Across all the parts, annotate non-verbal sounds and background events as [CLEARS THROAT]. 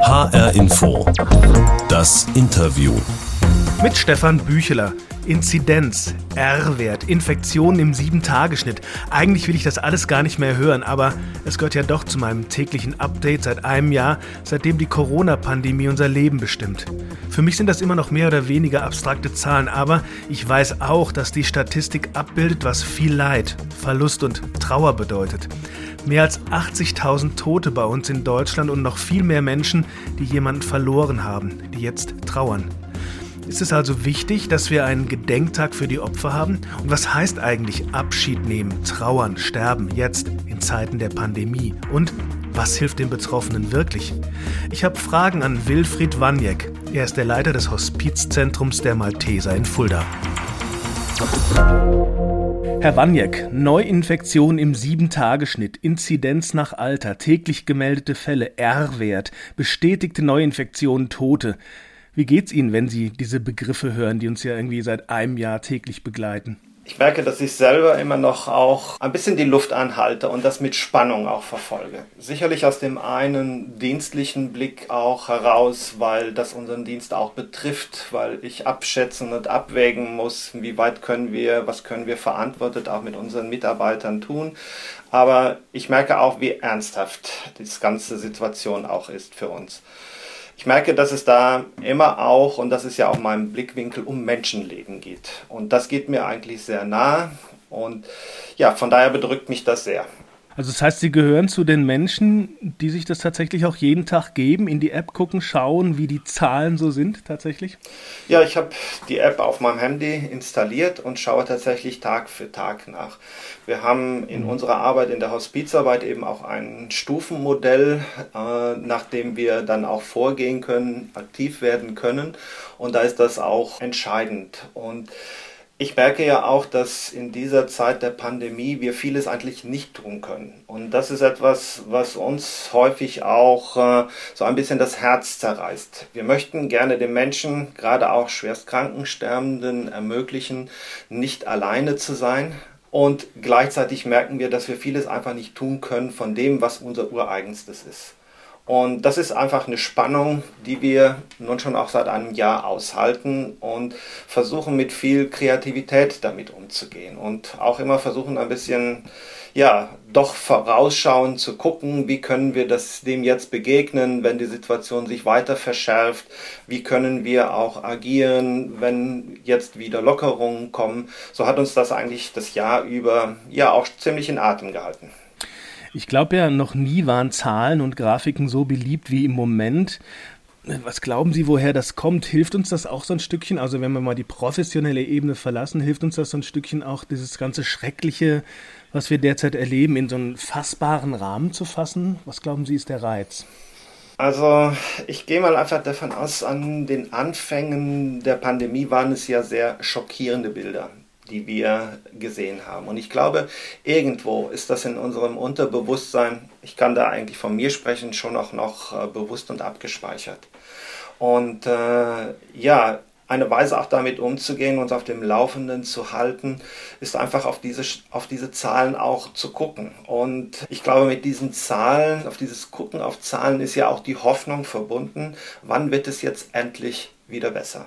HR Info. Das Interview. Mit Stefan Bücheler. Inzidenz, R-Wert, Infektionen im Sieben-Tage-Schnitt. Eigentlich will ich das alles gar nicht mehr hören, aber es gehört ja doch zu meinem täglichen Update seit einem Jahr, seitdem die Corona-Pandemie unser Leben bestimmt. Für mich sind das immer noch mehr oder weniger abstrakte Zahlen, aber ich weiß auch, dass die Statistik abbildet, was viel Leid, Verlust und Trauer bedeutet. Mehr als 80.000 Tote bei uns in Deutschland und noch viel mehr Menschen, die jemanden verloren haben, die jetzt trauern. Ist es also wichtig, dass wir einen Gedenktag für die Opfer haben? Und was heißt eigentlich Abschied nehmen, trauern, sterben jetzt in Zeiten der Pandemie? Und was hilft den Betroffenen wirklich? Ich habe Fragen an Wilfried Waniek. Er ist der Leiter des Hospizzentrums der Malteser in Fulda. Herr Waniek, Neuinfektion im Sieben-Tage-Schnitt, Inzidenz nach Alter, täglich gemeldete Fälle, R-Wert, bestätigte Neuinfektionen, Tote. Wie geht's Ihnen, wenn Sie diese Begriffe hören, die uns ja irgendwie seit einem Jahr täglich begleiten? Ich merke, dass ich selber immer noch auch ein bisschen die Luft anhalte und das mit Spannung auch verfolge. Sicherlich aus dem einen dienstlichen Blick auch heraus, weil das unseren Dienst auch betrifft, weil ich abschätzen und abwägen muss, wie weit können wir, was können wir verantwortet auch mit unseren Mitarbeitern tun. Aber ich merke auch, wie ernsthaft die ganze Situation auch ist für uns. Ich merke, dass es da immer auch, und das ist ja auch mein Blickwinkel, um Menschenleben geht. Und das geht mir eigentlich sehr nah. Und ja, von daher bedrückt mich das sehr. Also das heißt, Sie gehören zu den Menschen, die sich das tatsächlich auch jeden Tag geben, in die App gucken, schauen, wie die Zahlen so sind tatsächlich? Ja, ich habe die App auf meinem Handy installiert und schaue tatsächlich Tag für Tag nach. Wir haben in mhm. unserer Arbeit, in der Hospizarbeit eben auch ein Stufenmodell, äh, nach dem wir dann auch vorgehen können, aktiv werden können. Und da ist das auch entscheidend. Und ich merke ja auch, dass in dieser Zeit der Pandemie wir vieles eigentlich nicht tun können. Und das ist etwas, was uns häufig auch äh, so ein bisschen das Herz zerreißt. Wir möchten gerne den Menschen, gerade auch schwerstkranken Sterbenden, ermöglichen, nicht alleine zu sein. Und gleichzeitig merken wir, dass wir vieles einfach nicht tun können von dem, was unser Ureigenstes ist. Und das ist einfach eine Spannung, die wir nun schon auch seit einem Jahr aushalten und versuchen mit viel Kreativität damit umzugehen und auch immer versuchen ein bisschen, ja, doch vorausschauend zu gucken, wie können wir das dem jetzt begegnen, wenn die Situation sich weiter verschärft, wie können wir auch agieren, wenn jetzt wieder Lockerungen kommen. So hat uns das eigentlich das Jahr über ja auch ziemlich in Atem gehalten. Ich glaube ja, noch nie waren Zahlen und Grafiken so beliebt wie im Moment. Was glauben Sie, woher das kommt? Hilft uns das auch so ein Stückchen? Also wenn wir mal die professionelle Ebene verlassen, hilft uns das so ein Stückchen auch, dieses ganze Schreckliche, was wir derzeit erleben, in so einen fassbaren Rahmen zu fassen? Was glauben Sie, ist der Reiz? Also ich gehe mal einfach davon aus, an den Anfängen der Pandemie waren es ja sehr schockierende Bilder die wir gesehen haben. Und ich glaube, irgendwo ist das in unserem Unterbewusstsein, ich kann da eigentlich von mir sprechen, schon auch noch äh, bewusst und abgespeichert. Und äh, ja, eine Weise auch damit umzugehen, uns auf dem Laufenden zu halten, ist einfach auf diese, auf diese Zahlen auch zu gucken. Und ich glaube, mit diesen Zahlen, auf dieses Gucken auf Zahlen ist ja auch die Hoffnung verbunden, wann wird es jetzt endlich wieder besser.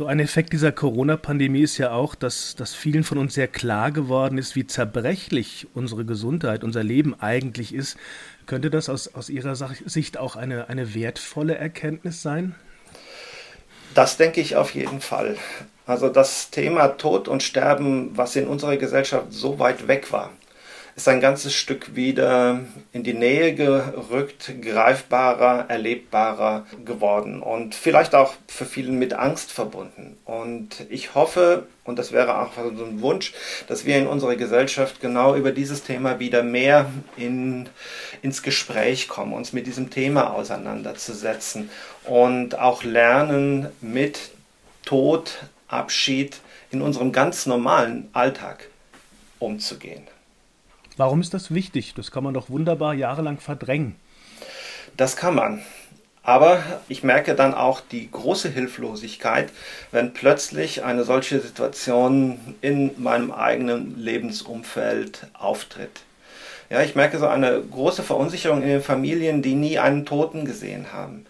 So ein Effekt dieser Corona-Pandemie ist ja auch, dass, dass vielen von uns sehr klar geworden ist, wie zerbrechlich unsere Gesundheit, unser Leben eigentlich ist. Könnte das aus, aus Ihrer Sicht auch eine, eine wertvolle Erkenntnis sein? Das denke ich auf jeden Fall. Also das Thema Tod und Sterben, was in unserer Gesellschaft so weit weg war, ist ein ganzes Stück wieder in die Nähe gerückt, greifbarer, erlebbarer geworden und vielleicht auch für vielen mit Angst verbunden. Und ich hoffe, und das wäre auch so ein Wunsch, dass wir in unserer Gesellschaft genau über dieses Thema wieder mehr in, ins Gespräch kommen, uns mit diesem Thema auseinanderzusetzen und auch lernen, mit Tod, Abschied in unserem ganz normalen Alltag umzugehen. Warum ist das wichtig? Das kann man doch wunderbar jahrelang verdrängen. Das kann man. Aber ich merke dann auch die große Hilflosigkeit, wenn plötzlich eine solche Situation in meinem eigenen Lebensumfeld auftritt. Ja, ich merke so eine große Verunsicherung in den Familien, die nie einen Toten gesehen haben.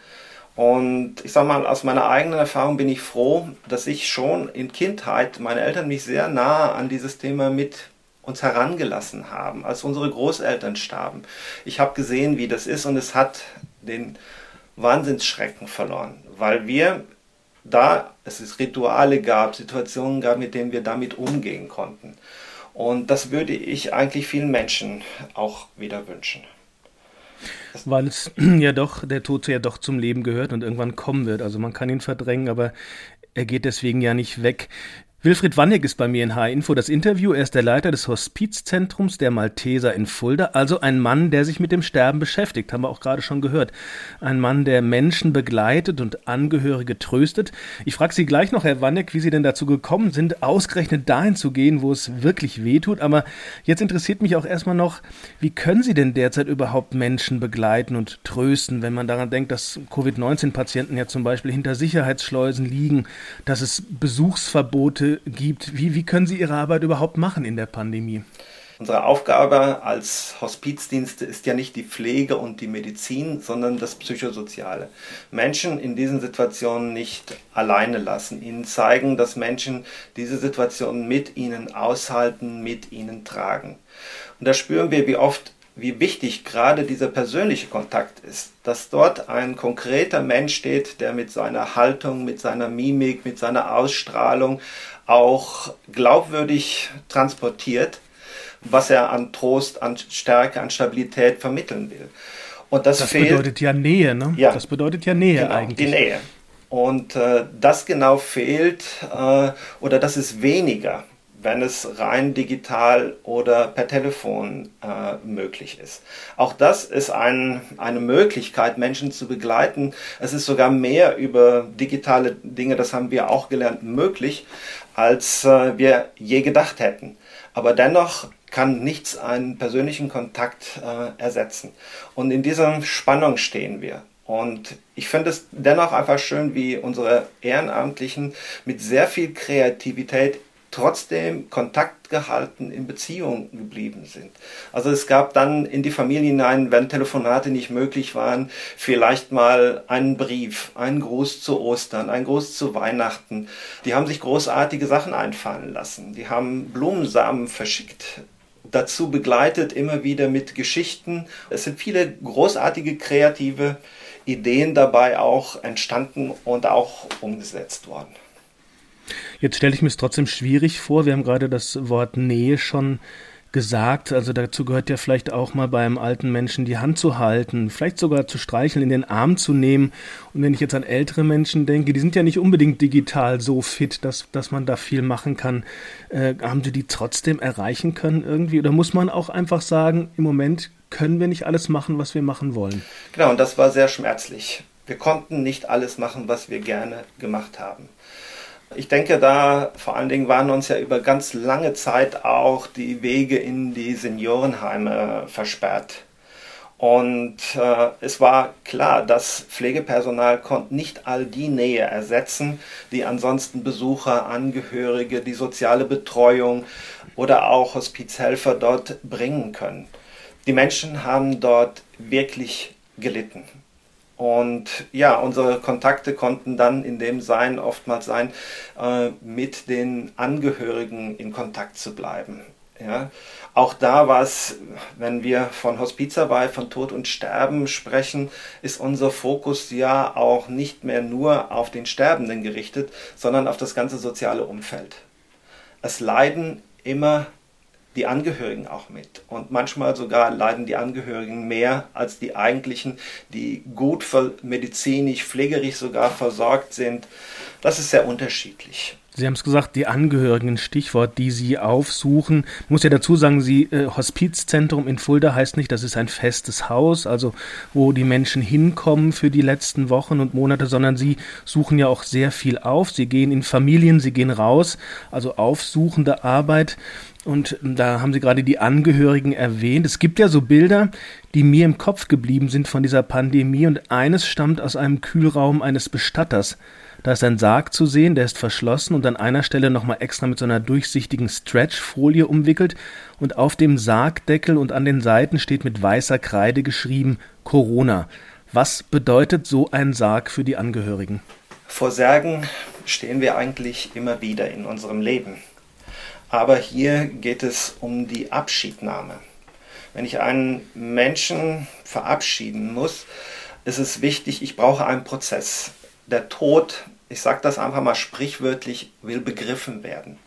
Und ich sage mal, aus meiner eigenen Erfahrung bin ich froh, dass ich schon in Kindheit, meine Eltern mich sehr nah an dieses Thema mit uns herangelassen haben, als unsere Großeltern starben. Ich habe gesehen, wie das ist und es hat den Wahnsinnsschrecken verloren, weil wir da es Rituale gab, Situationen gab, mit denen wir damit umgehen konnten. Und das würde ich eigentlich vielen Menschen auch wieder wünschen. Weil es [CLEARS THROAT] ja doch, der Tod ja doch zum Leben gehört und irgendwann kommen wird. Also man kann ihn verdrängen, aber er geht deswegen ja nicht weg. Wilfried Wannig ist bei mir in H-Info das Interview. Er ist der Leiter des Hospizzentrums der Malteser in Fulda, also ein Mann, der sich mit dem Sterben beschäftigt, haben wir auch gerade schon gehört. Ein Mann, der Menschen begleitet und Angehörige tröstet. Ich frage Sie gleich noch, Herr Wannig, wie Sie denn dazu gekommen sind, ausgerechnet dahin zu gehen, wo es wirklich weh tut. Aber jetzt interessiert mich auch erstmal noch, wie können Sie denn derzeit überhaupt Menschen begleiten und trösten, wenn man daran denkt, dass Covid-19-Patienten ja zum Beispiel hinter Sicherheitsschleusen liegen, dass es Besuchsverbote gibt. Wie, wie können Sie Ihre Arbeit überhaupt machen in der Pandemie? Unsere Aufgabe als Hospizdienste ist ja nicht die Pflege und die Medizin, sondern das Psychosoziale. Menschen in diesen Situationen nicht alleine lassen, ihnen zeigen, dass Menschen diese Situationen mit ihnen aushalten, mit ihnen tragen. Und da spüren wir, wie oft wie wichtig gerade dieser persönliche Kontakt ist, dass dort ein konkreter Mensch steht, der mit seiner Haltung, mit seiner Mimik, mit seiner Ausstrahlung auch glaubwürdig transportiert, was er an Trost, an Stärke, an Stabilität vermitteln will. Und das, das fehlt, bedeutet ja Nähe, ne? Ja, das bedeutet ja Nähe genau, eigentlich. Die Nähe. Und äh, das genau fehlt äh, oder das ist weniger wenn es rein digital oder per Telefon äh, möglich ist. Auch das ist ein, eine Möglichkeit, Menschen zu begleiten. Es ist sogar mehr über digitale Dinge, das haben wir auch gelernt, möglich, als äh, wir je gedacht hätten. Aber dennoch kann nichts einen persönlichen Kontakt äh, ersetzen. Und in dieser Spannung stehen wir. Und ich finde es dennoch einfach schön, wie unsere Ehrenamtlichen mit sehr viel Kreativität trotzdem Kontakt gehalten, in Beziehung geblieben sind. Also es gab dann in die Familie hinein, wenn Telefonate nicht möglich waren, vielleicht mal einen Brief, einen Gruß zu Ostern, einen Gruß zu Weihnachten. Die haben sich großartige Sachen einfallen lassen. Die haben Blumensamen verschickt. Dazu begleitet immer wieder mit Geschichten. Es sind viele großartige kreative Ideen dabei auch entstanden und auch umgesetzt worden. Jetzt stelle ich mir es trotzdem schwierig vor. Wir haben gerade das Wort Nähe schon gesagt. Also dazu gehört ja vielleicht auch mal beim alten Menschen die Hand zu halten, vielleicht sogar zu streicheln, in den Arm zu nehmen. Und wenn ich jetzt an ältere Menschen denke, die sind ja nicht unbedingt digital so fit, dass, dass man da viel machen kann. Äh, haben Sie die trotzdem erreichen können irgendwie? Oder muss man auch einfach sagen, im Moment können wir nicht alles machen, was wir machen wollen? Genau, und das war sehr schmerzlich. Wir konnten nicht alles machen, was wir gerne gemacht haben. Ich denke, da vor allen Dingen waren uns ja über ganz lange Zeit auch die Wege in die Seniorenheime versperrt. Und äh, es war klar, das Pflegepersonal konnte nicht all die Nähe ersetzen, die ansonsten Besucher, Angehörige, die soziale Betreuung oder auch Hospizhelfer dort bringen können. Die Menschen haben dort wirklich gelitten. Und ja, unsere Kontakte konnten dann in dem sein, oftmals sein, äh, mit den Angehörigen in Kontakt zu bleiben. Ja. Auch da war es, wenn wir von Hospizarbeit, von Tod und Sterben sprechen, ist unser Fokus ja auch nicht mehr nur auf den Sterbenden gerichtet, sondern auf das ganze soziale Umfeld. Es leiden immer die Angehörigen auch mit. Und manchmal sogar leiden die Angehörigen mehr als die eigentlichen, die gut medizinisch, pflegerisch sogar versorgt sind. Das ist sehr unterschiedlich. Sie haben es gesagt, die Angehörigen, Stichwort, die Sie aufsuchen. Ich muss ja dazu sagen, Sie äh, Hospizzentrum in Fulda heißt nicht, das ist ein festes Haus, also wo die Menschen hinkommen für die letzten Wochen und Monate, sondern Sie suchen ja auch sehr viel auf. Sie gehen in Familien, Sie gehen raus, also aufsuchende Arbeit. Und da haben Sie gerade die Angehörigen erwähnt. Es gibt ja so Bilder, die mir im Kopf geblieben sind von dieser Pandemie und eines stammt aus einem Kühlraum eines Bestatters. Da ist ein Sarg zu sehen, der ist verschlossen und an einer Stelle nochmal extra mit so einer durchsichtigen Stretchfolie umwickelt und auf dem Sargdeckel und an den Seiten steht mit weißer Kreide geschrieben Corona. Was bedeutet so ein Sarg für die Angehörigen? Vor Särgen stehen wir eigentlich immer wieder in unserem Leben. Aber hier geht es um die Abschiednahme. Wenn ich einen Menschen verabschieden muss, ist es wichtig, ich brauche einen Prozess. Der Tod, ich sage das einfach mal sprichwörtlich, will begriffen werden.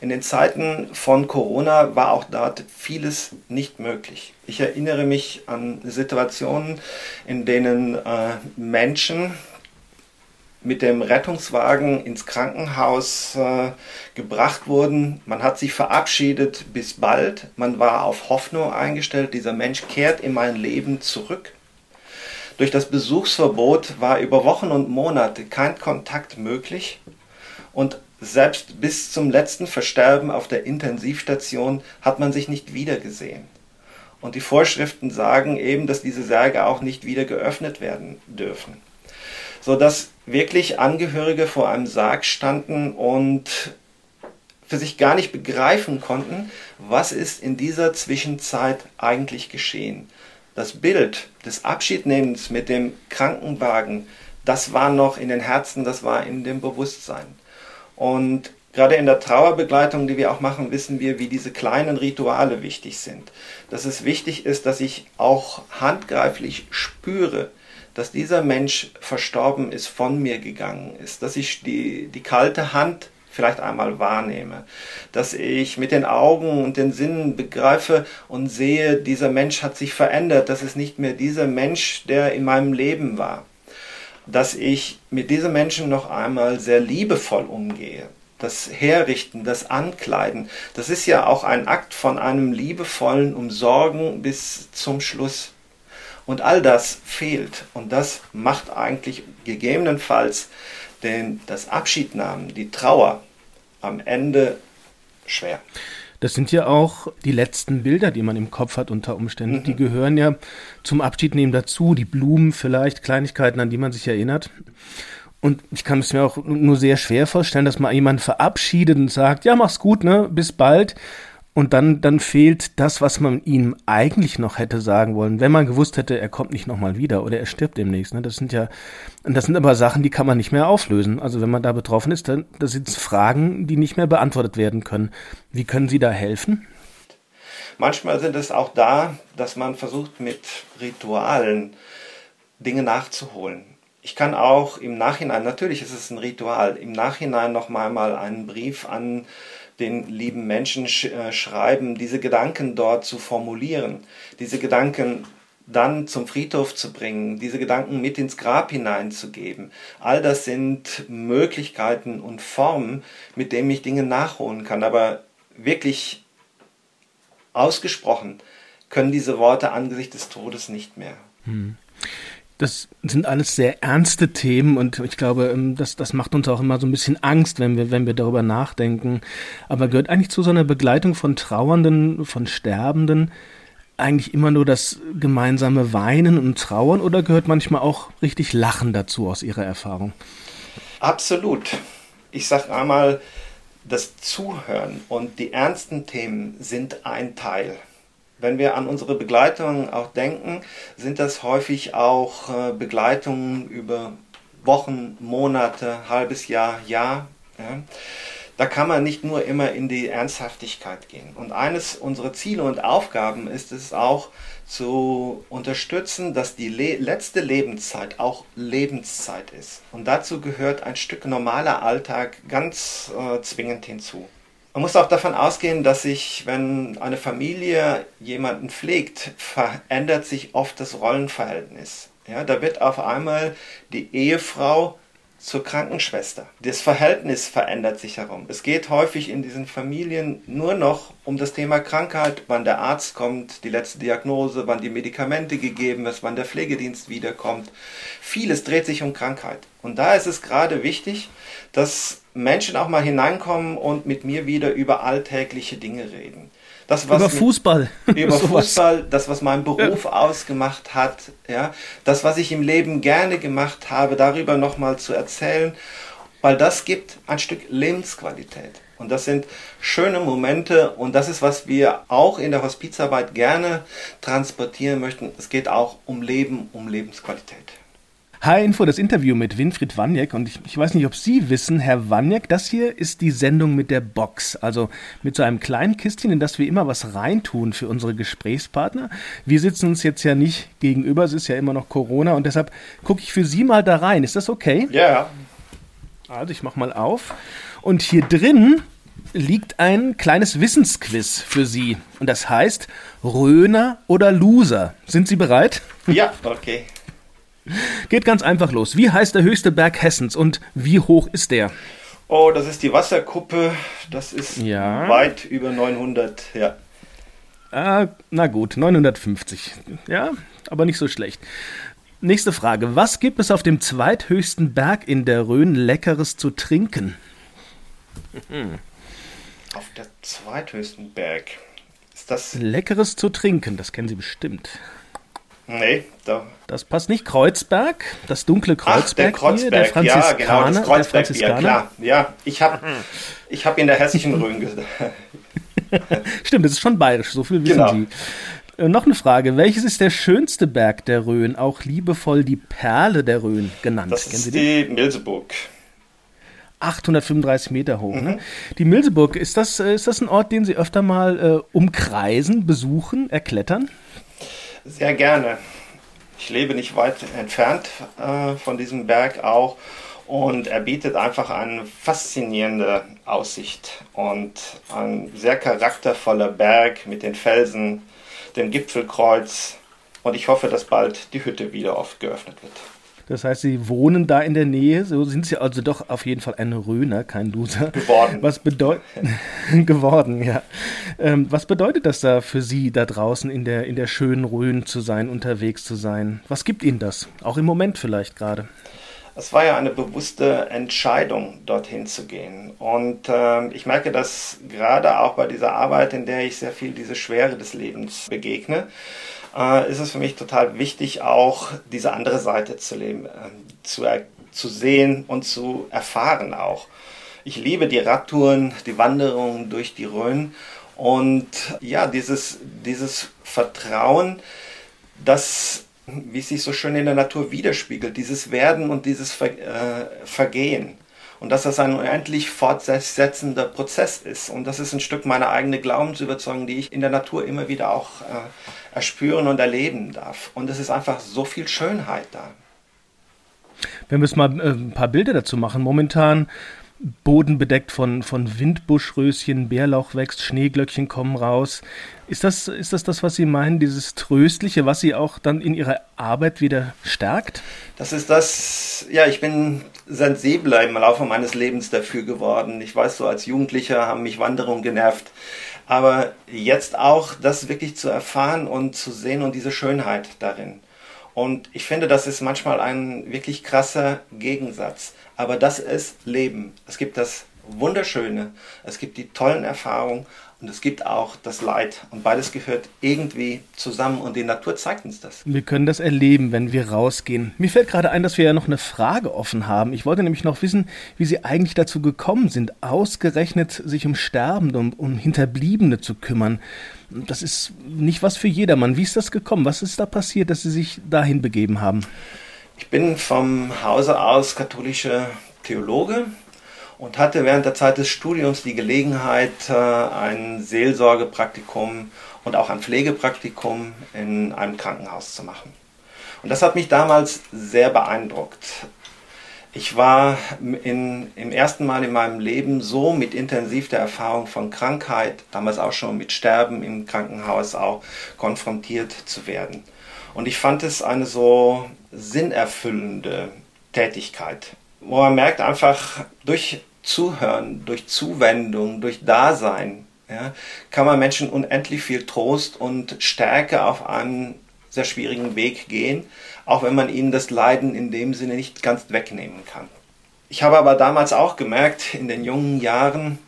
In den Zeiten von Corona war auch dort vieles nicht möglich. Ich erinnere mich an Situationen, in denen äh, Menschen mit dem Rettungswagen ins Krankenhaus äh, gebracht wurden. Man hat sich verabschiedet, bis bald. Man war auf Hoffnung eingestellt, dieser Mensch kehrt in mein Leben zurück. Durch das Besuchsverbot war über Wochen und Monate kein Kontakt möglich und selbst bis zum letzten Versterben auf der Intensivstation hat man sich nicht wiedergesehen. Und die Vorschriften sagen eben, dass diese Särge auch nicht wieder geöffnet werden dürfen sodass wirklich Angehörige vor einem Sarg standen und für sich gar nicht begreifen konnten, was ist in dieser Zwischenzeit eigentlich geschehen. Das Bild des Abschiednehmens mit dem Krankenwagen, das war noch in den Herzen, das war in dem Bewusstsein. Und gerade in der Trauerbegleitung, die wir auch machen, wissen wir, wie diese kleinen Rituale wichtig sind. Dass es wichtig ist, dass ich auch handgreiflich spüre, dass dieser Mensch verstorben ist, von mir gegangen ist, dass ich die, die kalte Hand vielleicht einmal wahrnehme, dass ich mit den Augen und den Sinnen begreife und sehe, dieser Mensch hat sich verändert, das ist nicht mehr dieser Mensch, der in meinem Leben war, dass ich mit diesem Menschen noch einmal sehr liebevoll umgehe. Das Herrichten, das Ankleiden, das ist ja auch ein Akt von einem liebevollen Umsorgen bis zum Schluss. Und all das fehlt. Und das macht eigentlich gegebenenfalls den, das Abschiednahmen, die Trauer am Ende schwer. Das sind ja auch die letzten Bilder, die man im Kopf hat unter Umständen. Mhm. Die gehören ja zum Abschiednehmen dazu. Die Blumen vielleicht, Kleinigkeiten, an die man sich erinnert. Und ich kann es mir auch nur sehr schwer vorstellen, dass man jemanden verabschiedet und sagt, ja, mach's gut, ne, bis bald. Und dann, dann fehlt das, was man ihm eigentlich noch hätte sagen wollen, wenn man gewusst hätte, er kommt nicht nochmal wieder oder er stirbt demnächst. Ne? Das sind ja, das sind aber Sachen, die kann man nicht mehr auflösen. Also wenn man da betroffen ist, dann, das sind Fragen, die nicht mehr beantwortet werden können. Wie können Sie da helfen? Manchmal sind es auch da, dass man versucht, mit Ritualen Dinge nachzuholen. Ich kann auch im Nachhinein, natürlich ist es ein Ritual, im Nachhinein nochmal mal einen Brief an den lieben Menschen sch äh, schreiben, diese Gedanken dort zu formulieren, diese Gedanken dann zum Friedhof zu bringen, diese Gedanken mit ins Grab hineinzugeben. All das sind Möglichkeiten und Formen, mit denen ich Dinge nachholen kann. Aber wirklich ausgesprochen können diese Worte angesichts des Todes nicht mehr. Hm das sind alles sehr ernste Themen und ich glaube, ähm, das, das macht uns auch immer so ein bisschen Angst, wenn wir, wenn wir darüber nachdenken. Aber gehört eigentlich zu so einer Begleitung von Trauernden, von Sterbenden eigentlich immer nur das gemeinsame Weinen und Trauern oder gehört manchmal auch richtig Lachen dazu aus Ihrer Erfahrung? Absolut. Ich sage einmal, das Zuhören und die ernsten Themen sind ein Teil. Wenn wir an unsere Begleitungen auch denken, sind das häufig auch äh, Begleitungen über Wochen, Monate, halbes Jahr, Jahr. Ja. Da kann man nicht nur immer in die Ernsthaftigkeit gehen. Und eines unserer Ziele und Aufgaben ist es auch zu unterstützen, dass die le letzte Lebenszeit auch Lebenszeit ist. Und dazu gehört ein Stück normaler Alltag ganz äh, zwingend hinzu. Man muss auch davon ausgehen, dass sich, wenn eine Familie jemanden pflegt, verändert sich oft das Rollenverhältnis. Ja, da wird auf einmal die Ehefrau zur Krankenschwester. Das Verhältnis verändert sich herum. Es geht häufig in diesen Familien nur noch um das Thema Krankheit, wann der Arzt kommt, die letzte Diagnose, wann die Medikamente gegeben ist, wann der Pflegedienst wiederkommt. Vieles dreht sich um Krankheit. Und da ist es gerade wichtig, dass Menschen auch mal hineinkommen und mit mir wieder über alltägliche Dinge reden. Das, was über Fußball. [LAUGHS] Über [LAUGHS] Fußball, das, was meinen Beruf ja. ausgemacht hat, ja, das, was ich im Leben gerne gemacht habe, darüber nochmal zu erzählen, weil das gibt ein Stück Lebensqualität. Und das sind schöne Momente und das ist, was wir auch in der Hospizarbeit gerne transportieren möchten. Es geht auch um Leben, um Lebensqualität. H-Info, das Interview mit Winfried Waniek. Und ich, ich, weiß nicht, ob Sie wissen, Herr Waniek, das hier ist die Sendung mit der Box. Also mit so einem kleinen Kistchen, in das wir immer was reintun für unsere Gesprächspartner. Wir sitzen uns jetzt ja nicht gegenüber, es ist ja immer noch Corona und deshalb gucke ich für Sie mal da rein. Ist das okay? Ja. Also ich mache mal auf. Und hier drin liegt ein kleines Wissensquiz für Sie. Und das heißt Röner oder Loser. Sind Sie bereit? Ja, okay. Geht ganz einfach los. Wie heißt der höchste Berg Hessens und wie hoch ist der? Oh, das ist die Wasserkuppe. Das ist ja. weit über 900, ja. Ah, na gut, 950. Ja, aber nicht so schlecht. Nächste Frage. Was gibt es auf dem zweithöchsten Berg in der Rhön Leckeres zu trinken? Auf der zweithöchsten Berg. Ist das. Leckeres zu trinken, das kennen Sie bestimmt. Nee, da. Das passt nicht. Kreuzberg, das dunkle Kreuzberg. Ach, der Kreuzberg, hier, der ja, genau, das Kreuzberg, ja, klar. Ja, ich habe ich hab in der hessischen [LAUGHS] Rhön gesagt. [LAUGHS] Stimmt, das ist schon bayerisch, so viel wissen genau. Sie. Äh, noch eine Frage. Welches ist der schönste Berg der Rhön, auch liebevoll die Perle der Rhön genannt? Das Kennen ist Sie die Milseburg. 835 Meter hoch. Ne? Mhm. Ne? Die Milseburg, ist das, äh, ist das ein Ort, den Sie öfter mal äh, umkreisen, besuchen, erklettern? Sehr gerne. Ich lebe nicht weit entfernt äh, von diesem Berg auch und er bietet einfach eine faszinierende Aussicht und ein sehr charaktervoller Berg mit den Felsen, dem Gipfelkreuz und ich hoffe, dass bald die Hütte wieder oft geöffnet wird. Das heißt, Sie wohnen da in der Nähe, so sind Sie also doch auf jeden Fall ein Röner, kein Loser. Geworden. Was bedeutet [LAUGHS] geworden, ja. Ähm, was bedeutet das da für Sie, da draußen in der, in der schönen Rhön zu sein, unterwegs zu sein? Was gibt Ihnen das? Auch im Moment vielleicht gerade. Es war ja eine bewusste Entscheidung, dorthin zu gehen. Und äh, ich merke das gerade auch bei dieser Arbeit, in der ich sehr viel diese Schwere des Lebens begegne äh, ist es für mich total wichtig, auch diese andere Seite zu leben, äh, zu, zu sehen und zu erfahren auch. Ich liebe die Radtouren, die Wanderungen durch die Rhön und ja, dieses, dieses Vertrauen, das, wie es sich so schön in der Natur widerspiegelt, dieses Werden und dieses Ver, äh, Vergehen. Und dass das ein unendlich fortsetzender Prozess ist. Und das ist ein Stück meiner eigenen Glaubensüberzeugung, die ich in der Natur immer wieder auch äh, erspüren und erleben darf. Und es ist einfach so viel Schönheit da. Wenn wir es mal äh, ein paar Bilder dazu machen, momentan Boden bedeckt von, von Windbuschröschen, Bärlauch wächst, Schneeglöckchen kommen raus. Ist das, ist das das, was Sie meinen, dieses Tröstliche, was Sie auch dann in Ihrer Arbeit wieder stärkt? Das ist das, ja, ich bin sensibler im Laufe meines Lebens dafür geworden. Ich weiß, so als Jugendlicher haben mich Wanderungen genervt. Aber jetzt auch das wirklich zu erfahren und zu sehen und diese Schönheit darin. Und ich finde, das ist manchmal ein wirklich krasser Gegensatz. Aber das ist Leben. Es gibt das Wunderschöne, es gibt die tollen Erfahrungen und es gibt auch das Leid. Und beides gehört irgendwie zusammen und die Natur zeigt uns das. Wir können das erleben, wenn wir rausgehen. Mir fällt gerade ein, dass wir ja noch eine Frage offen haben. Ich wollte nämlich noch wissen, wie Sie eigentlich dazu gekommen sind, ausgerechnet sich um Sterbende, um, um Hinterbliebene zu kümmern. Das ist nicht was für jedermann. Wie ist das gekommen? Was ist da passiert, dass Sie sich dahin begeben haben? Ich bin vom Hause aus katholischer Theologe und hatte während der Zeit des Studiums die Gelegenheit, äh, ein Seelsorgepraktikum und auch ein Pflegepraktikum in einem Krankenhaus zu machen. Und das hat mich damals sehr beeindruckt. Ich war in, im ersten Mal in meinem Leben so mit intensiv der Erfahrung von Krankheit, damals auch schon mit Sterben im Krankenhaus auch konfrontiert zu werden. Und ich fand es eine so sinnerfüllende Tätigkeit wo man merkt einfach durch Zuhören, durch Zuwendung, durch Dasein, ja, kann man Menschen unendlich viel Trost und Stärke auf einem sehr schwierigen Weg gehen, auch wenn man ihnen das Leiden in dem Sinne nicht ganz wegnehmen kann. Ich habe aber damals auch gemerkt, in den jungen Jahren,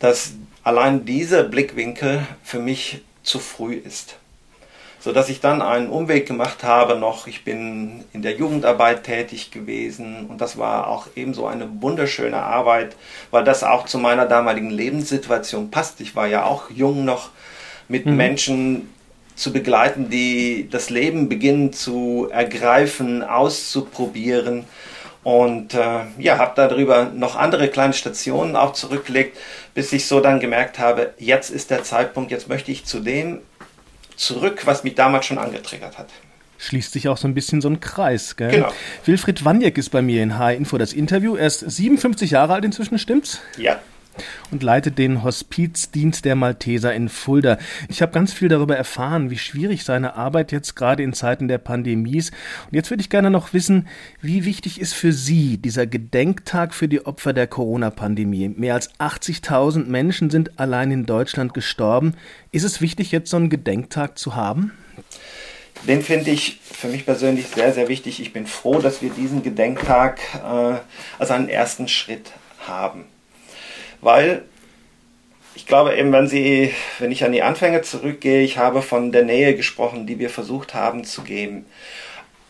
dass allein dieser Blickwinkel für mich zu früh ist. Sodass ich dann einen Umweg gemacht habe noch. Ich bin in der Jugendarbeit tätig gewesen und das war auch ebenso eine wunderschöne Arbeit, weil das auch zu meiner damaligen Lebenssituation passt. Ich war ja auch jung noch mit mhm. Menschen zu begleiten, die das Leben beginnen zu ergreifen, auszuprobieren. Und äh, ja, habe darüber noch andere kleine Stationen auch zurückgelegt, bis ich so dann gemerkt habe, jetzt ist der Zeitpunkt, jetzt möchte ich zu dem zurück, was mich damals schon angetriggert hat schließt sich auch so ein bisschen so ein Kreis. Gell? Genau. Wilfried Wanjek ist bei mir in H-Info das Interview. Er ist 57 Jahre alt inzwischen, stimmt's? Ja und leitet den Hospizdienst der Malteser in Fulda. Ich habe ganz viel darüber erfahren, wie schwierig seine Arbeit jetzt gerade in Zeiten der Pandemie ist. Und jetzt würde ich gerne noch wissen, wie wichtig ist für Sie dieser Gedenktag für die Opfer der Corona-Pandemie? Mehr als 80.000 Menschen sind allein in Deutschland gestorben. Ist es wichtig, jetzt so einen Gedenktag zu haben? Den finde ich für mich persönlich sehr, sehr wichtig. Ich bin froh, dass wir diesen Gedenktag äh, als einen ersten Schritt haben weil ich glaube eben, wenn Sie, wenn ich an die Anfänge zurückgehe, ich habe von der Nähe gesprochen, die wir versucht haben zu geben.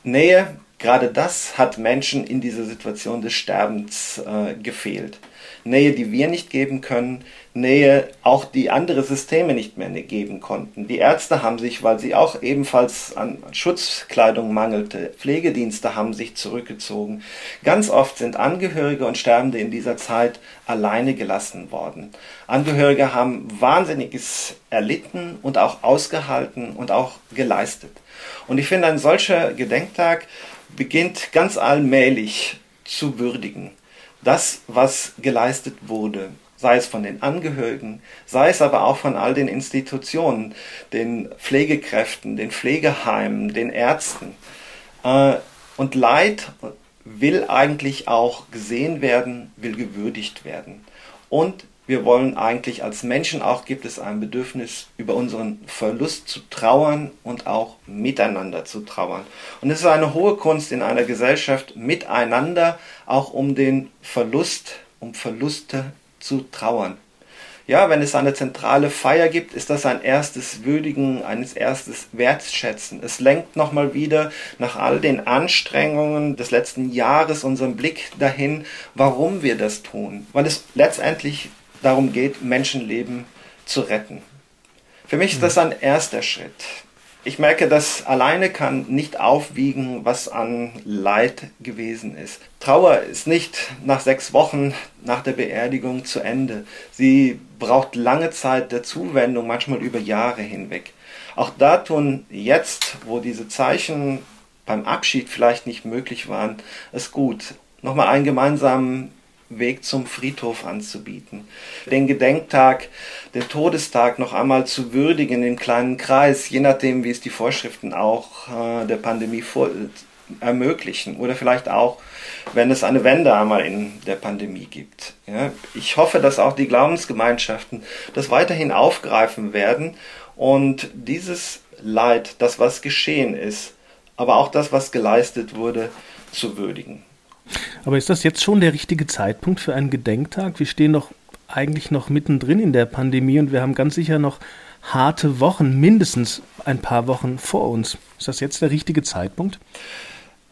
Nähe, gerade das hat Menschen in dieser Situation des Sterbens äh, gefehlt. Nähe, die wir nicht geben können, Nähe auch die andere Systeme nicht mehr geben konnten. Die Ärzte haben sich, weil sie auch ebenfalls an Schutzkleidung mangelte, Pflegedienste haben sich zurückgezogen. Ganz oft sind Angehörige und Sterbende in dieser Zeit alleine gelassen worden. Angehörige haben Wahnsinniges erlitten und auch ausgehalten und auch geleistet. Und ich finde, ein solcher Gedenktag beginnt ganz allmählich zu würdigen das, was geleistet wurde, sei es von den Angehörigen, sei es aber auch von all den Institutionen, den Pflegekräften, den Pflegeheimen, den Ärzten. Äh, und Leid will eigentlich auch gesehen werden, will gewürdigt werden. Und wir wollen eigentlich als Menschen auch, gibt es ein Bedürfnis, über unseren Verlust zu trauern und auch miteinander zu trauern. Und es ist eine hohe Kunst in einer Gesellschaft, miteinander auch um den Verlust, um Verluste zu trauern. Ja, wenn es eine zentrale Feier gibt, ist das ein erstes Würdigen, ein erstes Wertschätzen. Es lenkt nochmal wieder nach all den Anstrengungen des letzten Jahres unseren Blick dahin, warum wir das tun. Weil es letztendlich darum geht, Menschenleben zu retten. Für mich ist das ein erster Schritt. Ich merke, das alleine kann nicht aufwiegen, was an Leid gewesen ist. Trauer ist nicht nach sechs Wochen nach der Beerdigung zu Ende. Sie braucht lange Zeit der Zuwendung, manchmal über Jahre hinweg. Auch da tun jetzt, wo diese Zeichen beim Abschied vielleicht nicht möglich waren, es gut, nochmal einen gemeinsamen Weg zum Friedhof anzubieten. Den Gedenktag, den Todestag noch einmal zu würdigen im kleinen Kreis, je nachdem, wie es die Vorschriften auch äh, der Pandemie vor, ermöglichen. Oder vielleicht auch, wenn es eine Wende einmal in der Pandemie gibt. Ja, ich hoffe, dass auch die Glaubensgemeinschaften das weiterhin aufgreifen werden und dieses Leid, das was geschehen ist, aber auch das, was geleistet wurde, zu würdigen. Aber ist das jetzt schon der richtige Zeitpunkt für einen Gedenktag? Wir stehen doch eigentlich noch mittendrin in der Pandemie und wir haben ganz sicher noch harte Wochen, mindestens ein paar Wochen vor uns. Ist das jetzt der richtige Zeitpunkt?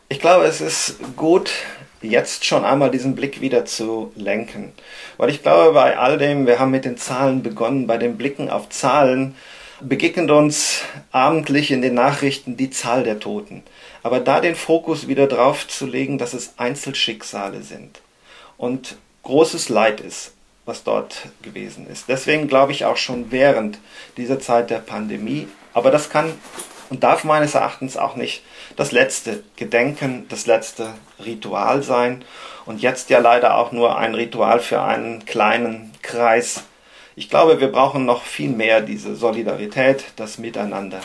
Ich glaube, es ist gut, jetzt schon einmal diesen Blick wieder zu lenken. Weil ich glaube, bei all dem, wir haben mit den Zahlen begonnen, bei den Blicken auf Zahlen begegnet uns abendlich in den Nachrichten die Zahl der Toten. Aber da den Fokus wieder drauf zu legen, dass es Einzelschicksale sind und großes Leid ist, was dort gewesen ist. Deswegen glaube ich auch schon während dieser Zeit der Pandemie, aber das kann und darf meines Erachtens auch nicht das letzte Gedenken, das letzte Ritual sein und jetzt ja leider auch nur ein Ritual für einen kleinen Kreis. Ich glaube, wir brauchen noch viel mehr diese Solidarität, das Miteinander.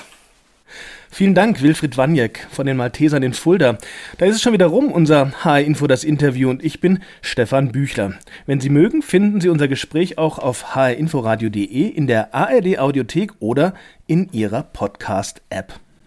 Vielen Dank, Wilfried Wanjek von den Maltesern in Fulda. Da ist es schon wieder rum, unser HR Info, das Interview, und ich bin Stefan Büchler. Wenn Sie mögen, finden Sie unser Gespräch auch auf hrinforadio.de, in der ARD Audiothek oder in Ihrer Podcast-App.